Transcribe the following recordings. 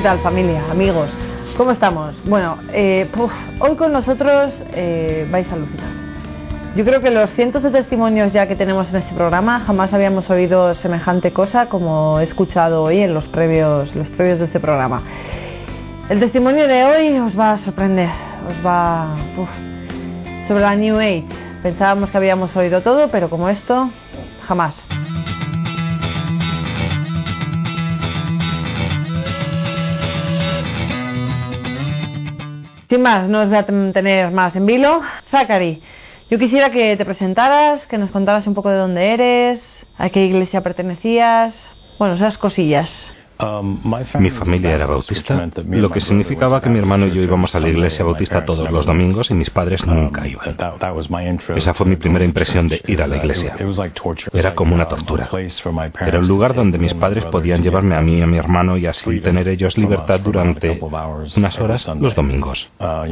¿Qué tal familia, amigos? ¿Cómo estamos? Bueno, eh, hoy con nosotros eh, vais a alucinar. Yo creo que los cientos de testimonios ya que tenemos en este programa jamás habíamos oído semejante cosa como he escuchado hoy en los previos, los previos de este programa. El testimonio de hoy os va a sorprender, os va sobre la New Age. Pensábamos que habíamos oído todo, pero como esto, jamás. Sin más, no os voy a tener más en vilo. Zachary, yo quisiera que te presentaras, que nos contaras un poco de dónde eres, a qué iglesia pertenecías, bueno, esas cosillas. Um, mi familia era bautista, lo que significaba que mi hermano y yo íbamos a la iglesia bautista todos los domingos y mis padres um, nunca iban. Esa fue mi primera impresión de ir a la iglesia. Era como una tortura. Era un lugar donde mis padres podían llevarme a mí y a mi hermano y así tener ellos libertad durante unas horas los domingos. Uh,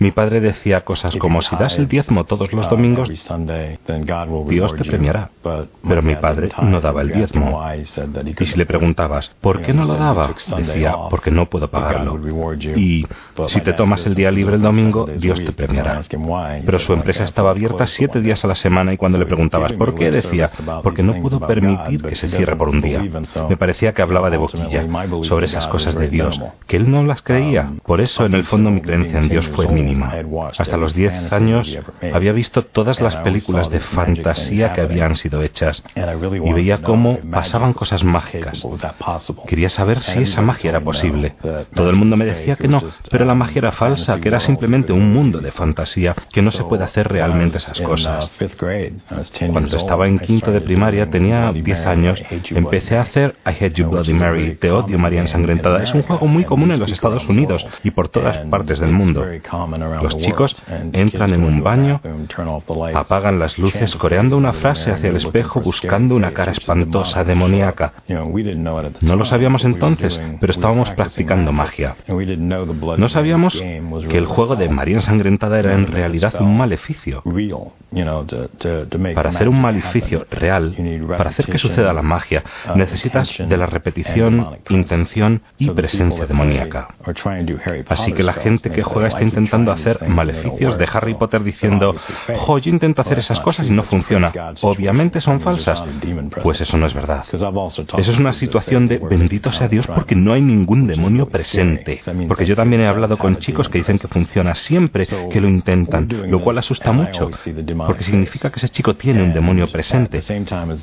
mi padre decía cosas como si das el diezmo todos los uh, domingos, Dios te premiará. Pero mi padre no daba el diezmo. Y si le preguntabas, ¿por qué no lo daba? Decía, porque no puedo pagarlo. Y si te tomas el día libre el domingo, Dios te premiará. Pero su empresa estaba abierta siete días a la semana y cuando le preguntabas por qué, decía, porque no puedo permitir que se cierre por un día. Me parecía que hablaba de boquilla sobre esas cosas de Dios, que él no las creía. Por eso, en el fondo, mi creencia en Dios fue mínima. Hasta los diez años había visto todas las películas de fantasía que habían sido hechas y veía cómo pasaban cosas mágicas Quería saber si esa magia era posible. Todo el mundo me decía que no, pero la magia era falsa, que era simplemente un mundo de fantasía, que no se puede hacer realmente esas cosas. Cuando estaba en quinto de primaria, tenía 10 años, empecé a hacer I Hate You Bloody Mary, Te odio María ensangrentada. Es un juego muy común en los Estados Unidos y por todas partes del mundo. Los chicos entran en un baño, apagan las luces coreando una frase hacia el espejo buscando una cara espantosa, demoníaca. No lo sabíamos entonces, pero estábamos practicando magia. No sabíamos que el juego de María ensangrentada era en realidad un maleficio. Para hacer un maleficio real, para hacer que suceda la magia, necesitas de la repetición, intención y presencia demoníaca. Así que la gente que juega está intentando hacer maleficios de Harry Potter diciendo, oh, yo intento hacer esas cosas y no funciona. Obviamente son falsas. Pues eso no es verdad. Eso es una situación de bendito sea Dios porque no hay ningún demonio presente. Porque yo también he hablado con chicos que dicen que funciona siempre que lo intentan, lo cual asusta mucho, porque significa que ese chico tiene un demonio presente.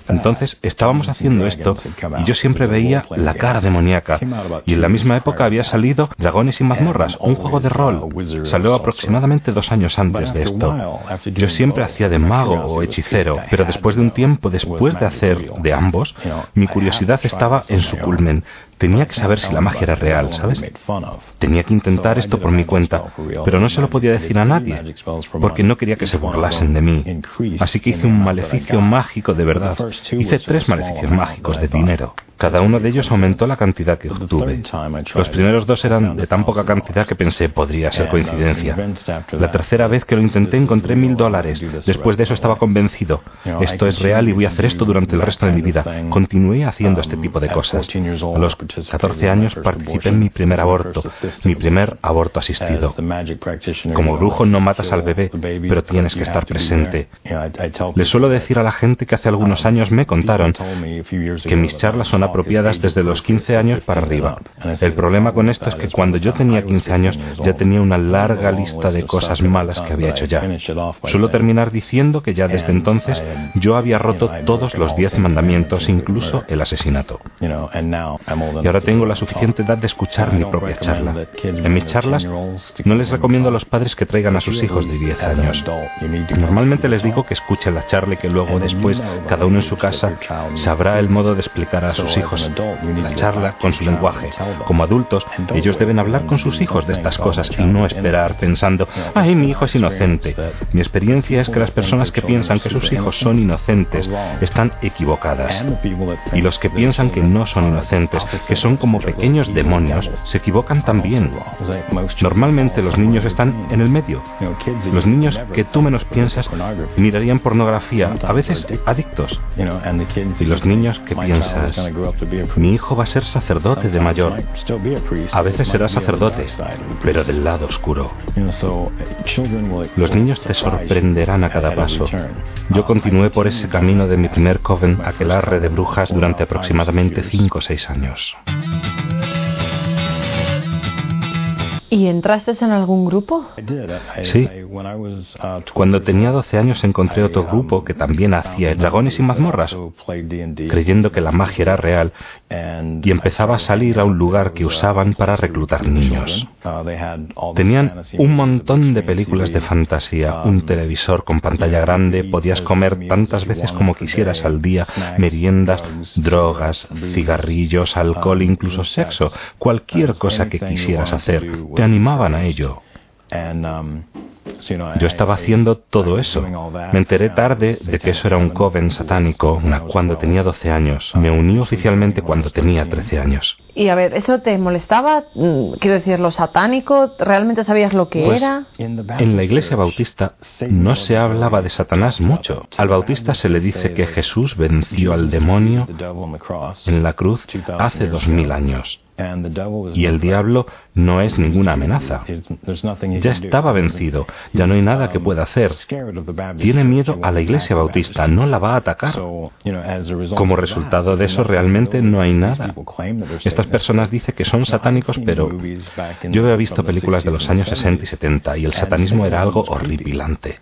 Entonces estábamos haciendo esto y yo siempre veía la cara demoníaca. Y en la misma época había salido Dragones y mazmorras, un juego de rol. Salió aproximadamente dos años antes de esto. Yo siempre hacía de mago o hechicero, pero después de un tiempo, después de hacer de ambos, mi curiosidad estaba en su culmen. Tenía que saber si la magia era real, ¿sabes? Tenía que intentar esto por mi cuenta, pero no se lo podía decir a nadie, porque no quería que se burlasen de mí. Así que hice un maleficio mágico de verdad. Hice tres maleficios mágicos de dinero. Cada uno de ellos aumentó la cantidad que obtuve. Los primeros dos eran de tan poca cantidad que pensé podría ser coincidencia. La tercera vez que lo intenté encontré mil dólares. Después de eso estaba convencido. Esto es real y voy a hacer esto durante el resto de mi vida. Continué haciendo este tipo de cosas. 14 años participé en mi primer aborto, mi primer aborto asistido. Como brujo no matas al bebé, pero tienes que estar presente. Le suelo decir a la gente que hace algunos años me contaron que mis charlas son apropiadas desde los 15 años para arriba. El problema con esto es que cuando yo tenía 15 años ya tenía una larga lista de cosas malas que había hecho ya. Suelo terminar diciendo que ya desde entonces yo había roto todos los 10 mandamientos, incluso el asesinato. Y ahora tengo la suficiente edad de escuchar mi propia charla. En mis charlas no les recomiendo a los padres que traigan a sus hijos de 10 años. Normalmente les digo que escuchen la charla y que luego después cada uno en su casa sabrá el modo de explicar a sus hijos la charla con su lenguaje. Como adultos, ellos deben hablar con sus hijos de estas cosas y no esperar pensando, ay, mi hijo es inocente. Mi experiencia es que las personas que piensan que sus hijos son inocentes están equivocadas. Y los que piensan que no son inocentes que son como pequeños demonios, se equivocan también. Normalmente los niños están en el medio. Los niños que tú menos piensas mirarían pornografía, a veces adictos. Y los niños que piensas, mi hijo va a ser sacerdote de mayor. A veces será sacerdote, pero del lado oscuro. Los niños te sorprenderán a cada paso. Yo continué por ese camino de mi primer coven, aquelarre de brujas, durante aproximadamente 5 o 6 años. abraço. ¿Y entraste en algún grupo? Sí. Cuando tenía 12 años encontré otro grupo que también hacía dragones y mazmorras, creyendo que la magia era real, y empezaba a salir a un lugar que usaban para reclutar niños. Tenían un montón de películas de fantasía, un televisor con pantalla grande, podías comer tantas veces como quisieras al día, meriendas, drogas, cigarrillos, alcohol, incluso sexo, cualquier cosa que quisieras hacer animaban a ello. Yo estaba haciendo todo eso. Me enteré tarde de que eso era un coven satánico cuando tenía 12 años. Me uní oficialmente cuando tenía 13 años. Y a ver, ¿eso te molestaba? Mm, quiero decir, lo satánico, ¿realmente sabías lo que pues, era? En la iglesia bautista no se hablaba de Satanás mucho. Al bautista se le dice que Jesús venció al demonio en la cruz hace dos mil años. Y el diablo no es ninguna amenaza. Ya estaba vencido, ya no hay nada que pueda hacer. Tiene miedo a la iglesia bautista, no la va a atacar. Como resultado de eso realmente no hay nada. Estas personas dicen que son satánicos, pero yo había visto películas de los años 60 y 70 y el satanismo era algo horripilante.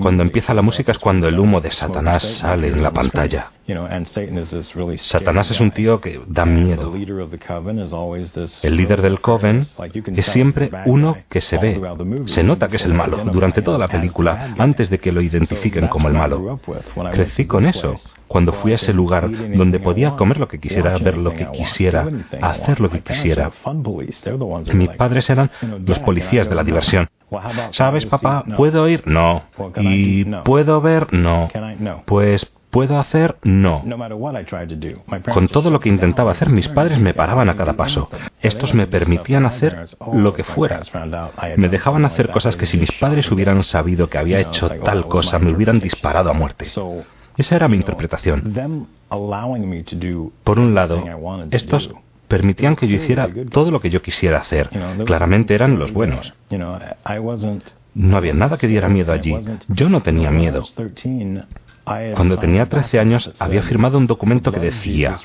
Cuando empieza la música es cuando el humo de Satanás sale en la pantalla. Satanás es un tío que da miedo. El líder del coven es siempre uno que se ve. Se nota que es el malo durante toda la película, antes de que lo identifiquen como el malo. Crecí con eso. Cuando fui a ese lugar donde podía comer lo que quisiera, ver lo que quisiera, hacer lo que quisiera. Mis padres eran los policías de la diversión. ¿Sabes, papá? ¿Puedo ir? No. ¿Y puedo ver? No. Pues ¿Puedo hacer? No. Con todo lo que intentaba hacer, mis padres me paraban a cada paso. Estos me permitían hacer lo que fuera. Me dejaban hacer cosas que si mis padres hubieran sabido que había hecho tal cosa, me hubieran disparado a muerte. Esa era mi interpretación. Por un lado, estos permitían que yo hiciera todo lo que yo quisiera hacer. Claramente eran los buenos. No había nada que diera miedo allí. Yo no tenía miedo. Cuando tenía 13 años había firmado un documento que decía,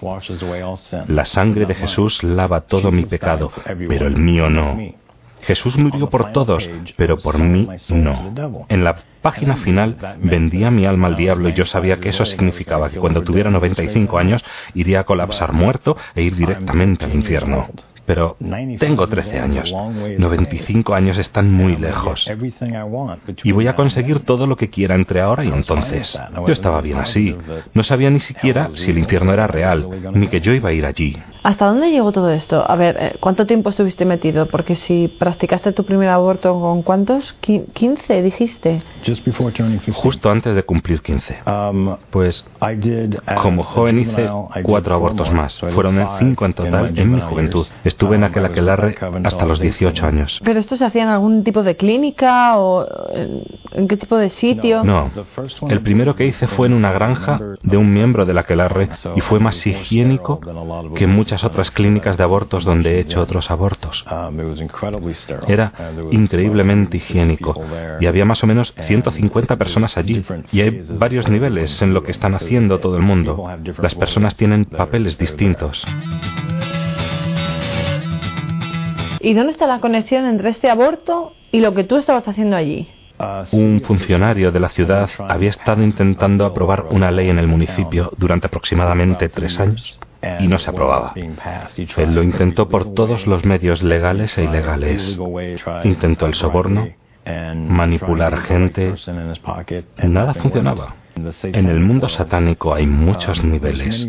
la sangre de Jesús lava todo mi pecado, pero el mío no. Jesús murió por todos, pero por mí no. En la página final vendía mi alma al diablo y yo sabía que eso significaba que cuando tuviera 95 años iría a colapsar muerto e ir directamente al infierno pero tengo 13 años. 95 años están muy lejos. Y voy a conseguir todo lo que quiera entre ahora y entonces. Yo estaba bien así. No sabía ni siquiera si el infierno era real, ni que yo iba a ir allí. ¿Hasta dónde llegó todo esto? A ver, eh, ¿cuánto tiempo estuviste metido? Porque si practicaste tu primer aborto con cuántos? ¿15 dijiste? Justo antes de cumplir 15. Um, pues como joven hice cuatro abortos más. Fueron cinco en total en mi juventud. Estuve en aquel aquelarre hasta los 18 años. ¿Pero esto se hacía en algún tipo de clínica o en, qué tipo de sitio? No. El primero que hice fue en una granja de un miembro del aquelarre y fue más higiénico que muchas otras clínicas de abortos donde he hecho otros abortos. Era increíblemente higiénico y había más o menos 150 personas allí y hay varios niveles en lo que están haciendo todo el mundo. Las personas tienen papeles distintos. ¿Y dónde está la conexión entre este aborto y lo que tú estabas haciendo allí? Un funcionario de la ciudad había estado intentando aprobar una ley en el municipio durante aproximadamente tres años y no se aprobaba. Él lo intentó por todos los medios legales e ilegales. Intentó el soborno, manipular gente. Nada funcionaba. En el mundo satánico hay muchos niveles,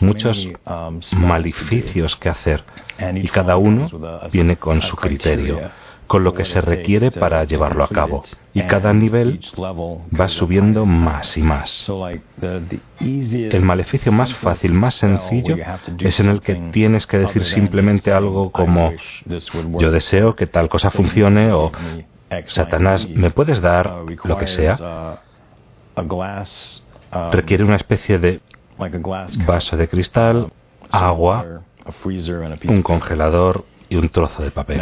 muchos maleficios que hacer y cada uno viene con su criterio. con lo que se requiere para llevarlo a cabo. Y cada nivel va subiendo más y más. El maleficio más fácil, más sencillo, es en el que tienes que decir simplemente algo como yo deseo que tal cosa funcione o Satanás, ¿me puedes dar lo que sea? Requiere una especie de vaso de cristal, agua, un congelador y un trozo de papel.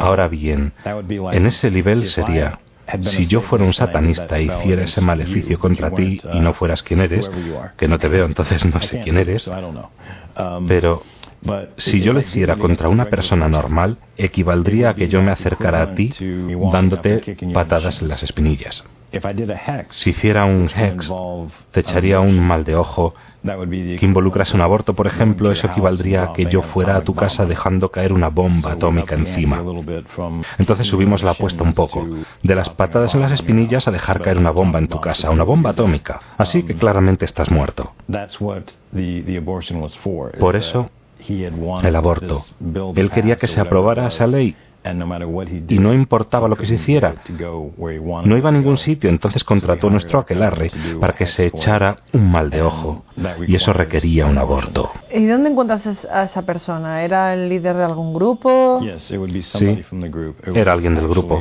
Ahora bien, en ese nivel sería, si yo fuera un satanista e hiciera ese maleficio contra ti y no fueras quien eres, que no te veo, entonces no sé quién eres, pero si yo lo hiciera contra una persona normal, equivaldría a que yo me acercara a ti dándote patadas en las espinillas. Si hiciera un hex, te echaría un mal de ojo que involucrase un aborto, por ejemplo, eso equivaldría a que yo fuera a tu casa dejando caer una bomba atómica encima. Entonces subimos la apuesta un poco, de las patadas en las espinillas a dejar caer una bomba en tu casa, una bomba atómica. Así que claramente estás muerto. Por eso, el aborto. Él quería que se aprobara esa ley y no importaba lo que se hiciera, no iba a ningún sitio, entonces contrató nuestro aquelarre para que se echara un mal de ojo. Y eso requería un aborto. ¿Y dónde encuentras a esa persona? ¿Era el líder de algún grupo? Sí, era alguien del grupo.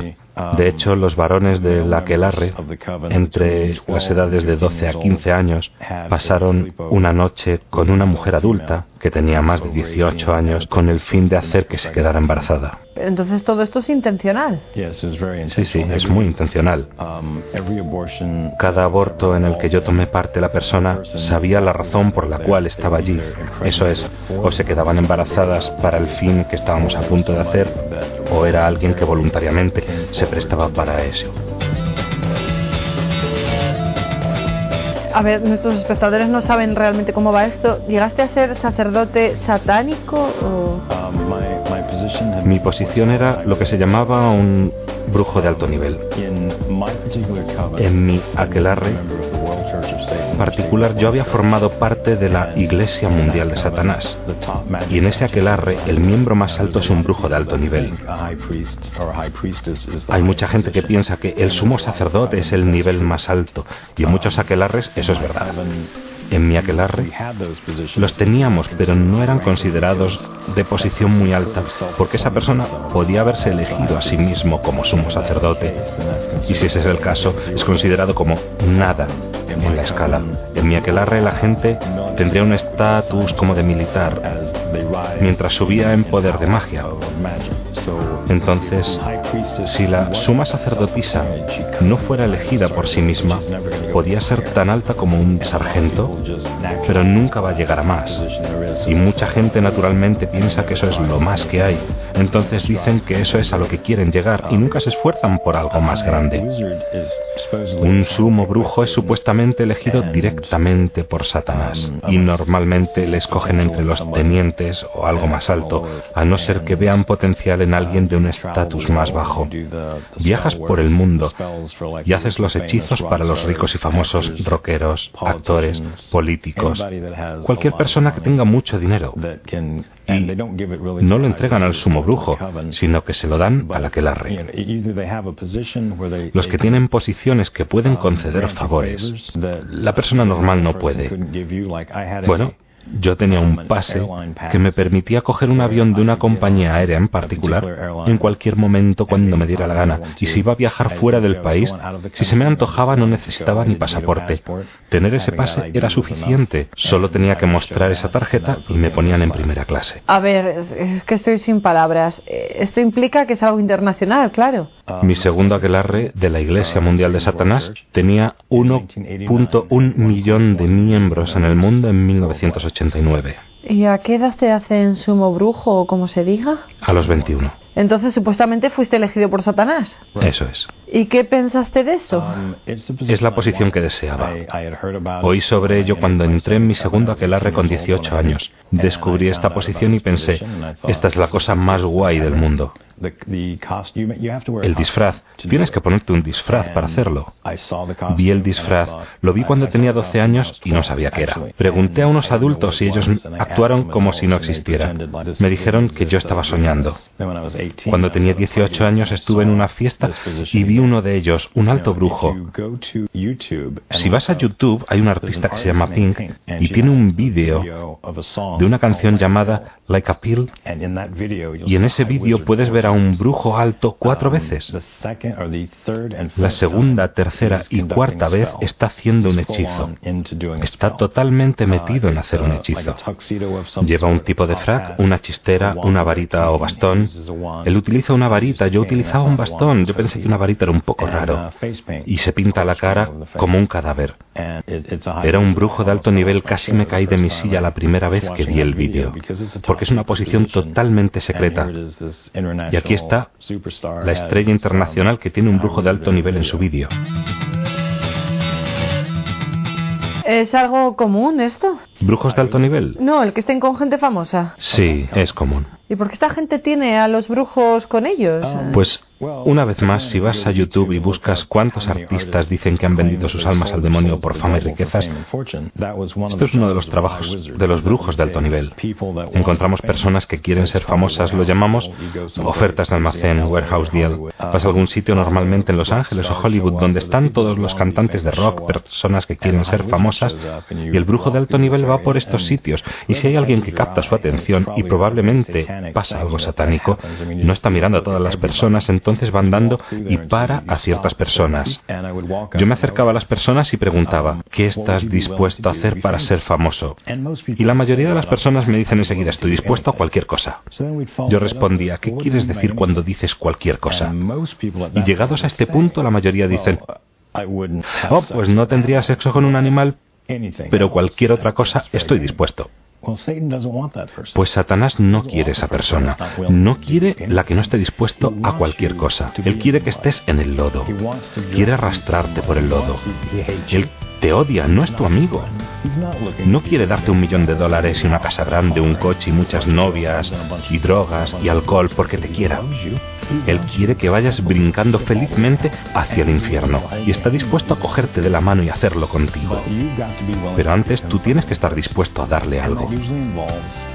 De hecho, los varones del aquelarre, entre las edades de 12 a 15 años, pasaron una noche con una mujer adulta que tenía más de 18 años con el fin de hacer que se quedara embarazada. Entonces todo esto es intencional. Sí, sí, es muy intencional. Cada aborto en el que yo tomé parte, la persona sabía la razón por la cual estaba allí. Eso es, o se quedaban embarazadas para el fin que estábamos a punto de hacer, o era alguien que voluntariamente se prestaba para eso. A ver, nuestros espectadores no saben realmente cómo va esto. ¿Llegaste a ser sacerdote satánico o...? Mi posición era lo que se llamaba un brujo de alto nivel. En mi aquelarre particular yo había formado parte de la Iglesia Mundial de Satanás. Y en ese aquelarre el miembro más alto es un brujo de alto nivel. Hay mucha gente que piensa que el sumo sacerdote es el nivel más alto y en muchos aquelarres eso es verdad en mi aquelarre, los teníamos, pero no eran considerados de posición muy alta, porque esa persona podía haberse elegido a sí mismo como sumo sacerdote. Y si ese es el caso, es considerado como nada en la escala. En mi aquelarre la gente tendría un estatus como de militar, mientras subía en poder de magia. Entonces, si la suma sacerdotisa no fuera elegida por sí misma, podía ser tan alta como un sargento pero nunca va a llegar a más. Y mucha gente naturalmente piensa que eso es lo más que hay. Entonces dicen que eso es a lo que quieren llegar y nunca se esfuerzan por algo más grande. Un sumo brujo es supuestamente elegido directamente por Satanás y normalmente le escogen entre los tenientes o algo más alto, a no ser que vean potencial en alguien de un estatus más bajo. Viajas por el mundo y haces los hechizos para los ricos y famosos rockeros, actores, políticos, cualquier persona que tenga mucho dinero. Y no lo entregan al sumo brujo, sino que se lo dan al aquelarre. Los que tienen posiciones que pueden conceder favores, la persona normal no puede. Bueno, yo tenía un pase que me permitía coger un avión de una compañía aérea en particular en cualquier momento cuando me diera la gana. Y si iba a viajar fuera del país, si se me antojaba no necesitaba ni pasaporte. Tener ese pase era suficiente. Solo tenía que mostrar esa tarjeta y me ponían en primera clase. A ver, es que estoy sin palabras. Eh, esto implica que es algo internacional, claro. Mi segundo aquelarre de la Iglesia Mundial de Satanás tenía 1.1 millón de miembros en el mundo en 1989. ¿Y a qué edad te hacen sumo brujo o como se diga? A los 21. Entonces supuestamente fuiste elegido por Satanás. Eso es. ¿Y qué pensaste de eso? Es la posición que deseaba. Oí sobre ello cuando entré en mi segundo aquelarre con 18 años. Descubrí esta posición y pensé, esta es la cosa más guay del mundo. El disfraz. Tienes que ponerte un disfraz para hacerlo. Vi el disfraz, lo vi cuando tenía 12 años y no sabía qué era. Pregunté a unos adultos y ellos actuaron como si no existiera. Me dijeron que yo estaba soñando. Cuando tenía 18 años estuve en una fiesta y vi uno de ellos, un alto brujo. Si vas a YouTube, hay un artista que se llama Pink y tiene un vídeo de una canción llamada Like a Pill. Y en ese vídeo puedes ver a un brujo alto cuatro veces. La segunda, tercera y cuarta vez está haciendo un hechizo. Está totalmente metido en hacer un hechizo. Lleva un tipo de frac, una chistera, una varita o bastón. Él utiliza una varita, yo utilizaba un bastón. Yo pensé que una varita era un poco raro. Y se pinta la cara como un cadáver. Era un brujo de alto nivel, casi me caí de mi silla la primera vez que vi el vídeo, porque es una posición totalmente secreta. Y aquí está la estrella internacional que tiene un brujo de alto nivel en su vídeo. ¿Es algo común esto? ¿Brujos de alto nivel? No, el que estén con gente famosa. Sí, es común. ¿Y por qué esta gente tiene a los brujos con ellos? Pues una vez más, si vas a YouTube y buscas cuántos artistas dicen que han vendido sus almas al demonio por fama y riquezas, esto es uno de los trabajos de los brujos de alto nivel. Encontramos personas que quieren ser famosas, lo llamamos ofertas de almacén, warehouse deal. Vas a algún sitio normalmente en Los Ángeles o Hollywood donde están todos los cantantes de rock, personas que quieren ser famosas, y el brujo de alto nivel va por estos sitios. Y si hay alguien que capta su atención y probablemente pasa algo satánico, no está mirando a todas las personas, entonces van dando y para a ciertas personas. Yo me acercaba a las personas y preguntaba, ¿qué estás dispuesto a hacer para ser famoso? Y la mayoría de las personas me dicen enseguida, estoy dispuesto a cualquier cosa. Yo respondía, ¿qué quieres decir cuando dices cualquier cosa? Y llegados a este punto, la mayoría dicen, oh, pues no tendría sexo con un animal, pero cualquier otra cosa estoy dispuesto. Pues Satanás no quiere esa persona, no quiere la que no esté dispuesto a cualquier cosa. Él quiere que estés en el lodo, quiere arrastrarte por el lodo. Él te odia, no es tu amigo. No quiere darte un millón de dólares y una casa grande, un coche y muchas novias y drogas y alcohol porque te quiera. Él quiere que vayas brincando felizmente hacia el infierno y está dispuesto a cogerte de la mano y hacerlo contigo. Pero antes tú tienes que estar dispuesto a darle algo.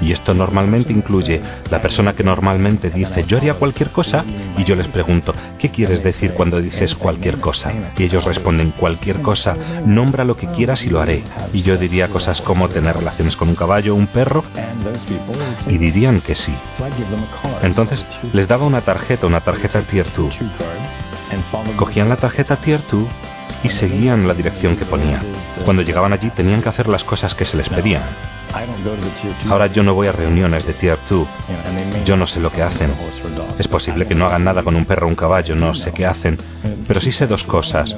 Y esto normalmente incluye la persona que normalmente dice yo haría cualquier cosa y yo les pregunto ¿qué quieres decir cuando dices cualquier cosa? Y ellos responden cualquier cosa, nombra lo que quieras y lo haré. Y yo diría cosas como tener relaciones con un caballo un perro y dirían que sí. Entonces les daba una tarjeta una tarjeta Tier 2. Cogían la tarjeta Tier 2 y seguían la dirección que ponía. Cuando llegaban allí tenían que hacer las cosas que se les pedían. Ahora yo no voy a reuniones de Tier 2. Yo no sé lo que hacen. Es posible que no hagan nada con un perro o un caballo, no sé qué hacen. Pero sí sé dos cosas.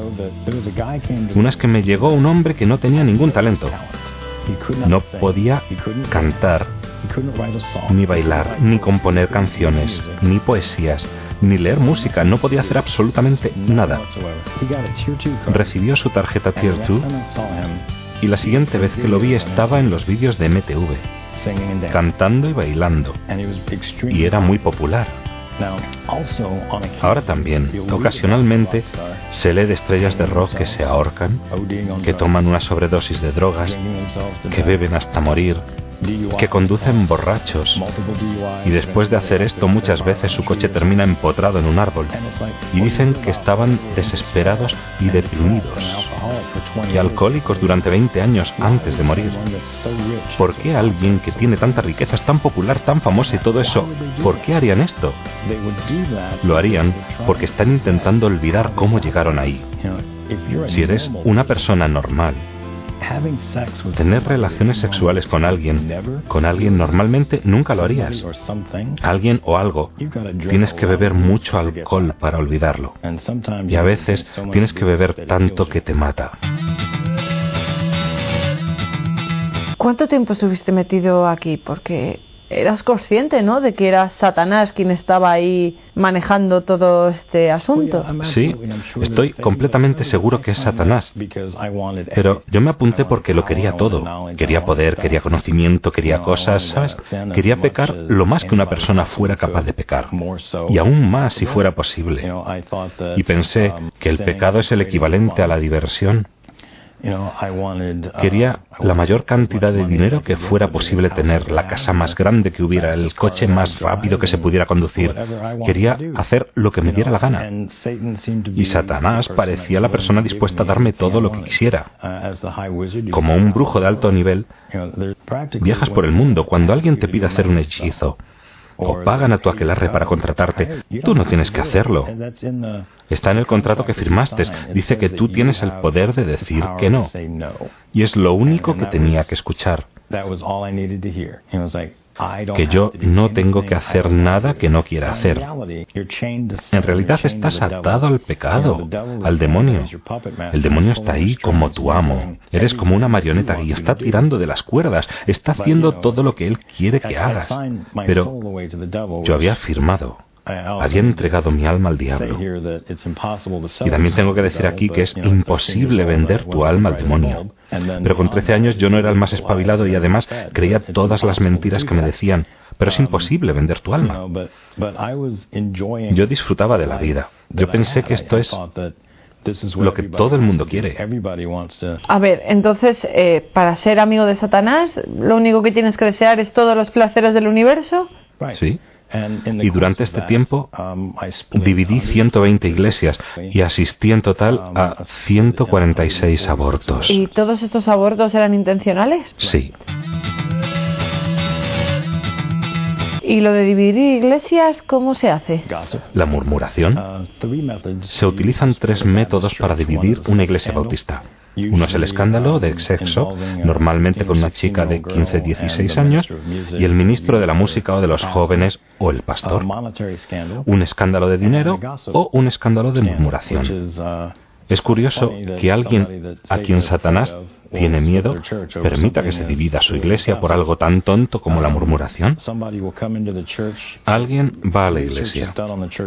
Una es que me llegó un hombre que no tenía ningún talento. No podía cantar, ni bailar, ni componer canciones, ni poesías, ni leer música, no podía hacer absolutamente nada. Recibió su tarjeta Tier 2 y la siguiente vez que lo vi estaba en los vídeos de MTV, cantando y bailando, y era muy popular. Ahora también, ocasionalmente, se lee de estrellas de rock que se ahorcan, que toman una sobredosis de drogas, que beben hasta morir, que conducen borrachos y después de hacer esto muchas veces su coche termina empotrado en un árbol y dicen que estaban desesperados y deprimidos y alcohólicos durante 20 años antes de morir. ¿Por qué alguien que tiene tanta riqueza, es tan popular, tan famoso y todo eso, por qué harían esto? Lo harían porque están intentando olvidar cómo llegaron ahí. Si eres una persona normal, Tener relaciones sexuales con alguien, con alguien normalmente nunca lo harías. Alguien o algo. Tienes que beber mucho alcohol para olvidarlo. Y a veces tienes que beber tanto que te mata. ¿Cuánto tiempo estuviste metido aquí? Porque eras consciente, ¿no? De que era Satanás quien estaba ahí manejando todo este asunto. Sí, estoy completamente seguro que es Satanás. Pero yo me apunté porque lo quería todo. Quería poder, quería conocimiento, quería cosas, ¿sabes? Quería pecar lo más que una persona fuera capaz de pecar. Y aún más si fuera posible. Y pensé que el pecado es el equivalente a la diversión. Quería la mayor cantidad de dinero que fuera posible tener, la casa más grande que hubiera, el coche más rápido que se pudiera conducir. Quería hacer lo que me diera la gana. Y Satanás parecía la persona dispuesta a darme todo lo que quisiera. Como un brujo de alto nivel, viajas por el mundo. Cuando alguien te pide hacer un hechizo, o pagan a tu aquelarre para contratarte. Tú no tienes que hacerlo. Está en el contrato que firmaste. Dice que tú tienes el poder de decir que no. Y es lo único que tenía que escuchar que yo no tengo que hacer nada que no quiera hacer. En realidad estás atado al pecado, al demonio. El demonio está ahí como tu amo. Eres como una marioneta y está tirando de las cuerdas, está haciendo todo lo que él quiere que hagas. Pero yo había firmado había entregado mi alma al diablo. Y también tengo que decir aquí que es imposible vender tu alma al demonio. Pero con 13 años yo no era el más espabilado y además creía todas las mentiras que me decían. Pero es imposible vender tu alma. Yo disfrutaba de la vida. Yo pensé que esto es lo que todo el mundo quiere. A ver, entonces, eh, para ser amigo de Satanás, lo único que tienes que desear es todos los placeres del universo. Sí. Y durante este tiempo um, dividí 120 iglesias y asistí en total um, a 146 abortos. ¿Y todos estos abortos eran intencionales? Sí. ¿Y lo de dividir iglesias cómo se hace? La murmuración. Uh, se utilizan tres métodos para dividir una iglesia bautista. Uno es el escándalo de sexo, normalmente con una chica de 15-16 años, y el ministro de la música o de los jóvenes o el pastor. Un escándalo de dinero o un escándalo de murmuración. Es curioso que alguien a quien Satanás tiene miedo permita que se divida su iglesia por algo tan tonto como la murmuración. Alguien va a la iglesia.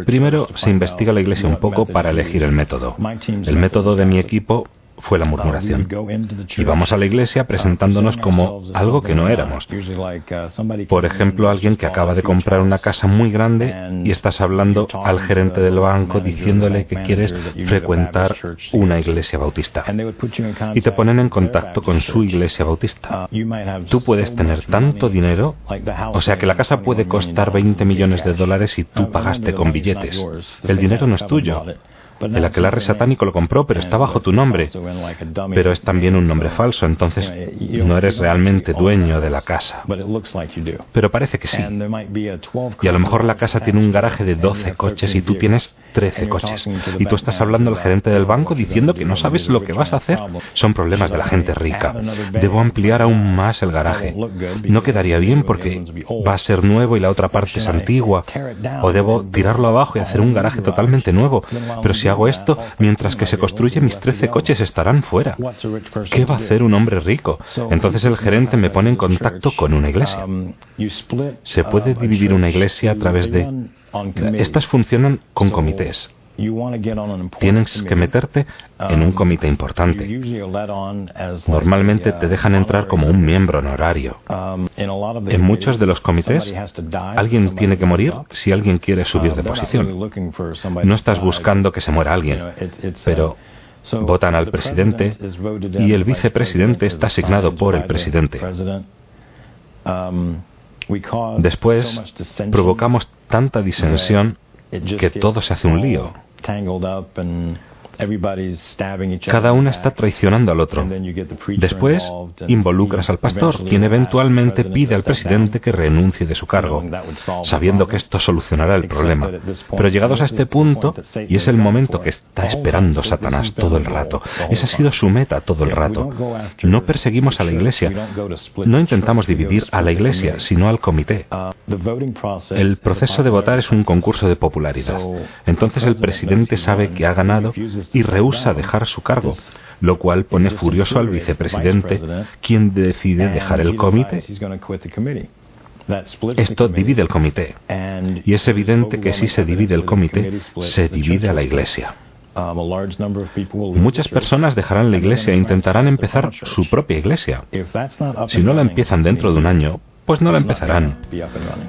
Primero se investiga la iglesia un poco para elegir el método. El método de mi equipo fue la murmuración. Y vamos a la iglesia presentándonos como algo que no éramos. Por ejemplo, alguien que acaba de comprar una casa muy grande y estás hablando al gerente del banco diciéndole que quieres frecuentar una iglesia bautista. Y te ponen en contacto con su iglesia bautista. Tú puedes tener tanto dinero, o sea que la casa puede costar 20 millones de dólares y tú pagaste con billetes. El dinero no es tuyo. El aquelarre satánico lo compró, pero está bajo tu nombre. Pero es también un nombre falso, entonces no eres realmente dueño de la casa. Pero parece que sí. Y a lo mejor la casa tiene un garaje de 12 coches y tú tienes 13 coches. Y tú estás hablando al gerente del banco diciendo que no sabes lo que vas a hacer. Son problemas de la gente rica. Debo ampliar aún más el garaje. No quedaría bien porque va a ser nuevo y la otra parte es antigua. O debo tirarlo abajo y hacer un garaje totalmente nuevo. Pero si hago esto, mientras que se construye mis 13 coches estarán fuera. ¿Qué va a hacer un hombre rico? Entonces el gerente me pone en contacto con una iglesia. Se puede dividir una iglesia a través de... Estas funcionan con comités. Tienes que meterte en un comité importante. Normalmente te dejan entrar como un miembro honorario. En muchos de los comités, alguien tiene que morir si alguien quiere subir de posición. No estás buscando que se muera alguien, pero votan al presidente y el vicepresidente está asignado por el presidente. Después provocamos tanta disensión que todo se hace un lío. tangled up and Cada uno está traicionando al otro. Después involucras al pastor, quien eventualmente pide al presidente que renuncie de su cargo, sabiendo que esto solucionará el problema. Pero llegados a este punto, y es el momento que está esperando Satanás todo el rato, esa ha sido su meta todo el rato. No perseguimos a la iglesia, no intentamos dividir a la iglesia, sino al comité. Uh, el proceso de votar es un concurso de popularidad. Entonces el presidente sabe que ha ganado y rehúsa dejar su cargo, lo cual pone furioso al vicepresidente, quien decide dejar el comité. Esto divide el comité. Y es evidente que si se divide el comité, se divide a la Iglesia. Muchas personas dejarán la iglesia e intentarán empezar su propia iglesia. Si no la empiezan dentro de un año, pues no la empezarán.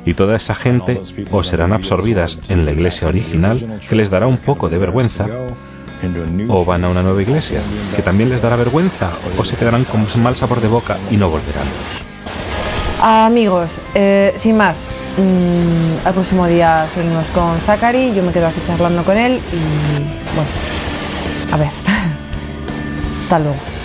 Y toda esa gente o serán absorbidas en la iglesia original, que les dará un poco de vergüenza, o van a una nueva iglesia, que también les dará vergüenza, o se quedarán con mal sabor de boca y no volverán. Amigos, eh, sin más, mmm, el próximo día seguimos con Zachary, yo me quedo aquí charlando con él y bueno, a ver, hasta luego.